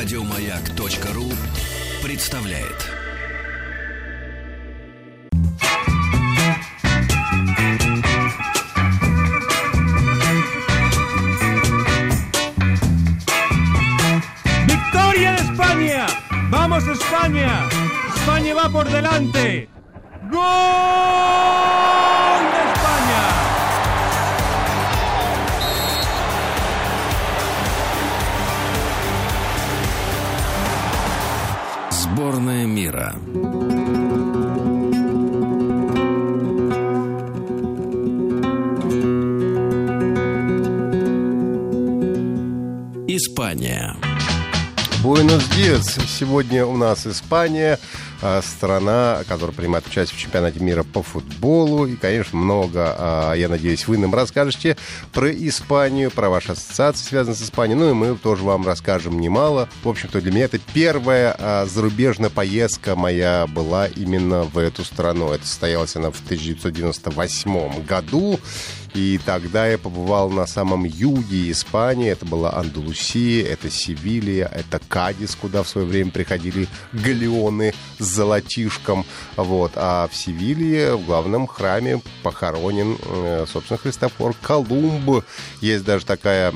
Радиомаяк.ру представляет. ¡Victoria de España! ¡Vamos España! ¡España va por delante! ¡Gol Испания. Буэнос-Диас. Сегодня у нас Испания, страна, которая принимает участие в чемпионате мира по футболу. И, конечно, много, а, я надеюсь, вы нам расскажете про Испанию, про ваши ассоциации, связанные с Испанией. Ну и мы тоже вам расскажем немало. В общем-то, для меня это первая а, зарубежная поездка моя была именно в эту страну. Это состоялась она в 1998 году. И тогда я побывал на самом юге Испании. Это была Андалусия, это Севилья, это Кадис, куда в свое время приходили галеоны золотишком. Вот. А в Севилье в главном храме похоронен, э, собственно, Христофор Колумб. Есть даже такая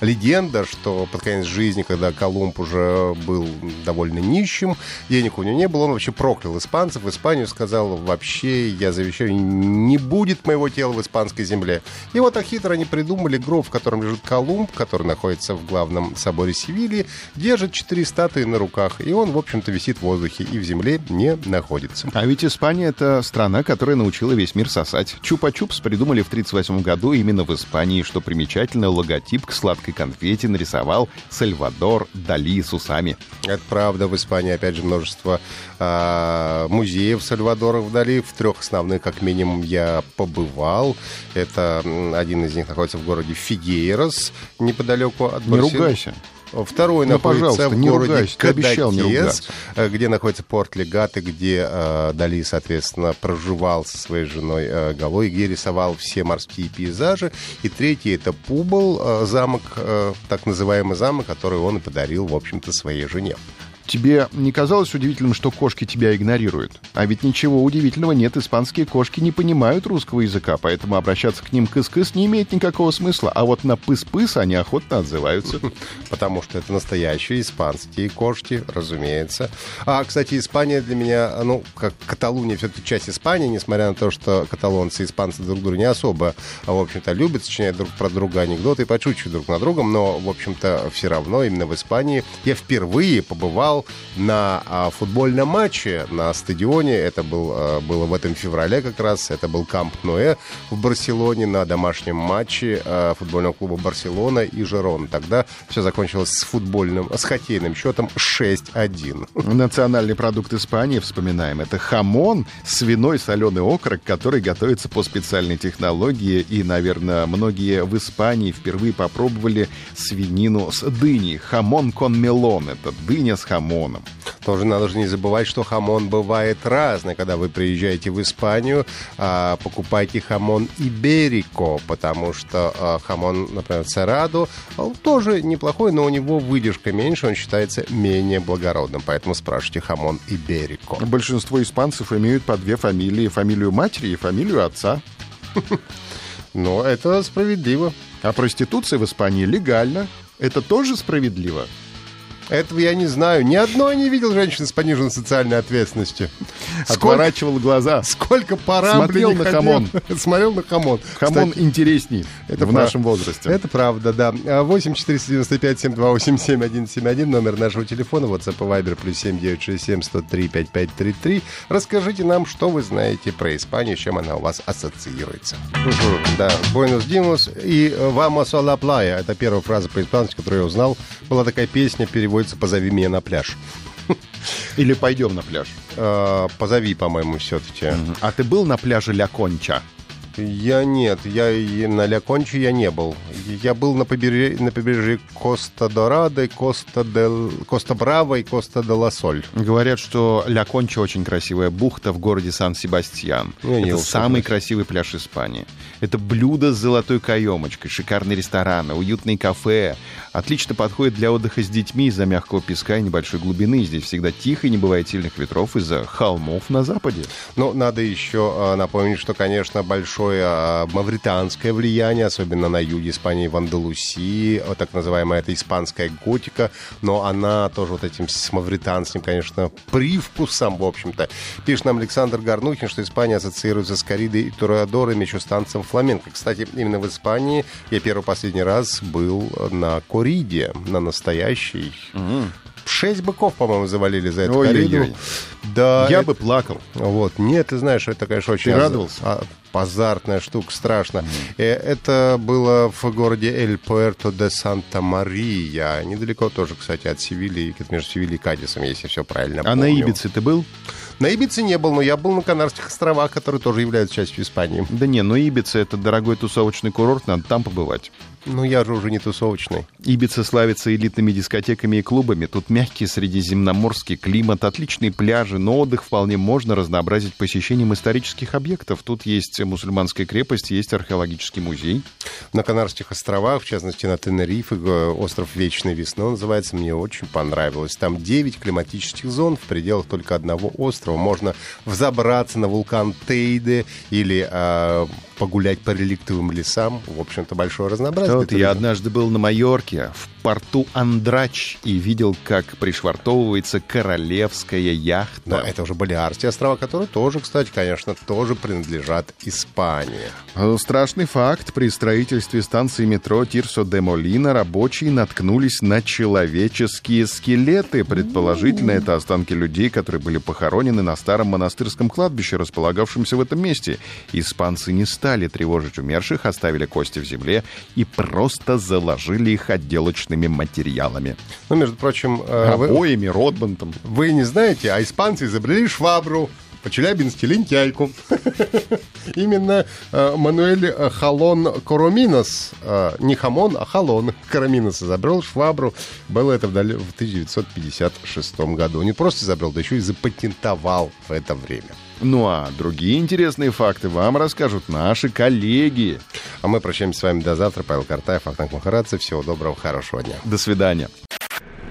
легенда, что под конец жизни, когда Колумб уже был довольно нищим, денег у него не было, он вообще проклял испанцев, в Испанию сказал, вообще, я завещаю, не будет моего тела в испанской земле. И вот так хитро они придумали гроб, в котором лежит Колумб, который находится в главном соборе Севильи, держит четыре статуи на руках, и он, в общем-то, висит в воздухе и в земле не находится. А ведь Испания — это страна, которая научила весь мир сосать. Чупа-чупс придумали в 1938 году именно в Испании, что примечательно, логотип к сладкой конфете нарисовал Сальвадор Дали с усами. Это правда. В Испании, опять же, множество а, музеев Сальвадора Вдали. В трех основных, как минимум, я побывал. Это один из них находится в городе Фигейрос, неподалеку от Не Барселоны. ругайся. Второй Ну, находится пожалуйста, в не городе ругайся, не Кадакес, ругаться. э, где находится порт Легаты, где э, Дали, соответственно, проживал со своей женой э, Галой, где рисовал все морские пейзажи. И третий — это Публ, э, замок, э, так называемый замок, который он и подарил, в общем-то, своей жене. Тебе не казалось удивительным, что кошки тебя игнорируют? А ведь ничего удивительного нет, испанские кошки не понимают русского языка, поэтому обращаться к ним кыс-кыс не имеет никакого смысла. А вот на пыс-пыс они охотно отзываются. Потому что это настоящие испанские кошки, разумеется. А, кстати, Испания для меня, ну, как Каталуния все-таки часть Испании, несмотря на то, что каталонцы и испанцы друг друга не особо, а, в общем-то, любят сочинять друг про друга анекдоты и подшучивать друг над другом, но, в общем-то, все равно именно в Испании я впервые побывал на а, футбольном матче на стадионе. Это был, а, было в этом феврале как раз. Это был Камп Ноэ в Барселоне на домашнем матче а, футбольного клуба Барселона и Жерон. Тогда все закончилось с футбольным, с хоккейным счетом 6-1. Национальный продукт Испании, вспоминаем, это хамон, свиной соленый окорок, который готовится по специальной технологии. И, наверное, многие в Испании впервые попробовали свинину с дыней. Jamón con melón. Это дыня с хамоном. Тоже надо же не забывать, что хамон бывает разный. Когда вы приезжаете в Испанию, а, покупайте хамон ibérico, потому что а, хамон, например, serrano, он тоже неплохой, но у него выдержка меньше, он считается менее благородным. Поэтому спрашивайте хамон ibérico. Большинство испанцев имеют по две фамилии. Фамилию матери и фамилию отца. Но это справедливо. А проституция в Испании легальна. Это тоже справедливо. Этого я не знаю. Ни одной не видел женщины с пониженной социальной ответственностью. Отворачивал глаза. Сколько пора, Смотрел блин, на ходил. хамон. Смотрел на хамон. Хамон Кстати, интересней Это в прав- нашем возрасте. Это правда, да. А, 8 495 728 7171 номер нашего телефона, WhatsApp и Viber, плюс 7 967 103 5533. Расскажите нам, что вы знаете про Испанию, с чем она у вас ассоциируется. Да, Buenos días и «Vamos a la playa». Это первая фраза по-испански, которую я узнал. Была такая песня, переводится «Позови меня на пляж». Или пойдем на пляж. Э, Позови, по-моему, все-таки. А ты был на пляже Ля Конча? Я нет, я на Ля Конче я не был. я был на побережье, на побережье Коста-Дорадо, Коста-Дел... Коста-Браво и Коста-де-Ла-Соль. Говорят, что Ля Конча очень красивая бухта в городе Сан-Себастьян. Это самый согласен. красивый пляж Испании. Это блюдо с золотой каемочкой, шикарные рестораны, уютные кафе. Отлично подходит для отдыха с детьми из-за мягкого песка и небольшой глубины. Здесь всегда тихо и не бывает сильных ветров из-за холмов на западе. Ну, надо еще а, напомнить, что, конечно, большое а, мавританское влияние, особенно на юге Испании, в Андалусии, так называемая это испанская готика, но она тоже вот этим с мавританским, конечно, привкусом, в общем-то. Пишет нам Александр Горнухин, что Испания ассоциируется с коридой и турадорами, еще танцем фламенко. Кстати, именно в Испании я первый последний раз был на кориде, на настоящей. Шесть быков, по-моему, завалили за эту Ой-ой-ой. кориду. Да, Я это- бы плакал. вот. Нет, ты знаешь, это, конечно, очень... Ты радовался? а, азартная штука, страшно. Э, Это было в городе Эль-Пуэрто де Санта-Мария. Недалеко тоже, кстати, от Севильи, между Севильей и Кадисом, если все правильно А на помню. Ибице ты был? На Ибице не был, но я был на Канарских островах, которые тоже являются частью Испании. Да не, ну Ибица это дорогой тусовочный курорт, надо там побывать. Ну, я же уже не тусовочный. Ибица славится элитными дискотеками и клубами. Тут мягкий средиземноморский климат, отличные пляжи, но отдых вполне можно разнообразить посещением исторических объектов. Тут есть мусульманская крепость, есть археологический музей. На Канарских островах, в частности, на Тенерифе, остров Вечной Весны он называется, мне очень понравилось. Там 9 климатических зон в пределах только одного острова. Можно взобраться на вулкан Тейде или э, погулять по реликтовым лесам. В общем-то, большое разнообразие. Вот я однажды был на Майорке, в порту Андрач, и видел, как пришвартовывается королевская яхта. Но это уже Балиарские острова, которые тоже, кстати, конечно, тоже принадлежат Испании. Э, Страшный факт. При строительстве станции метро Тирсо де Молина рабочие наткнулись на человеческие скелеты. Предположительно, это останки людей, которые были похоронены на старом монастырском кладбище, располагавшемся в этом месте. Испанцы не стали тревожить умерших, оставили кости в земле и просто заложили их отделочными материалами. Ну, между прочим, э, Обоями, Ротбантом. вы не знаете, а испанцы изобрели швабру. По-челябински лентяйку. Именно э, Мануэль э, Халон Короминос, э, не Хамон, а Халон Короминос изобрел швабру. Было это в 1956 году. Не просто изобрел, да еще и запатентовал в это время. Ну а другие интересные факты вам расскажут наши коллеги. А мы прощаемся с вами до завтра. Павел Картаев, Ахтанг Махарадзе. Всего доброго, хорошего дня. До свидания.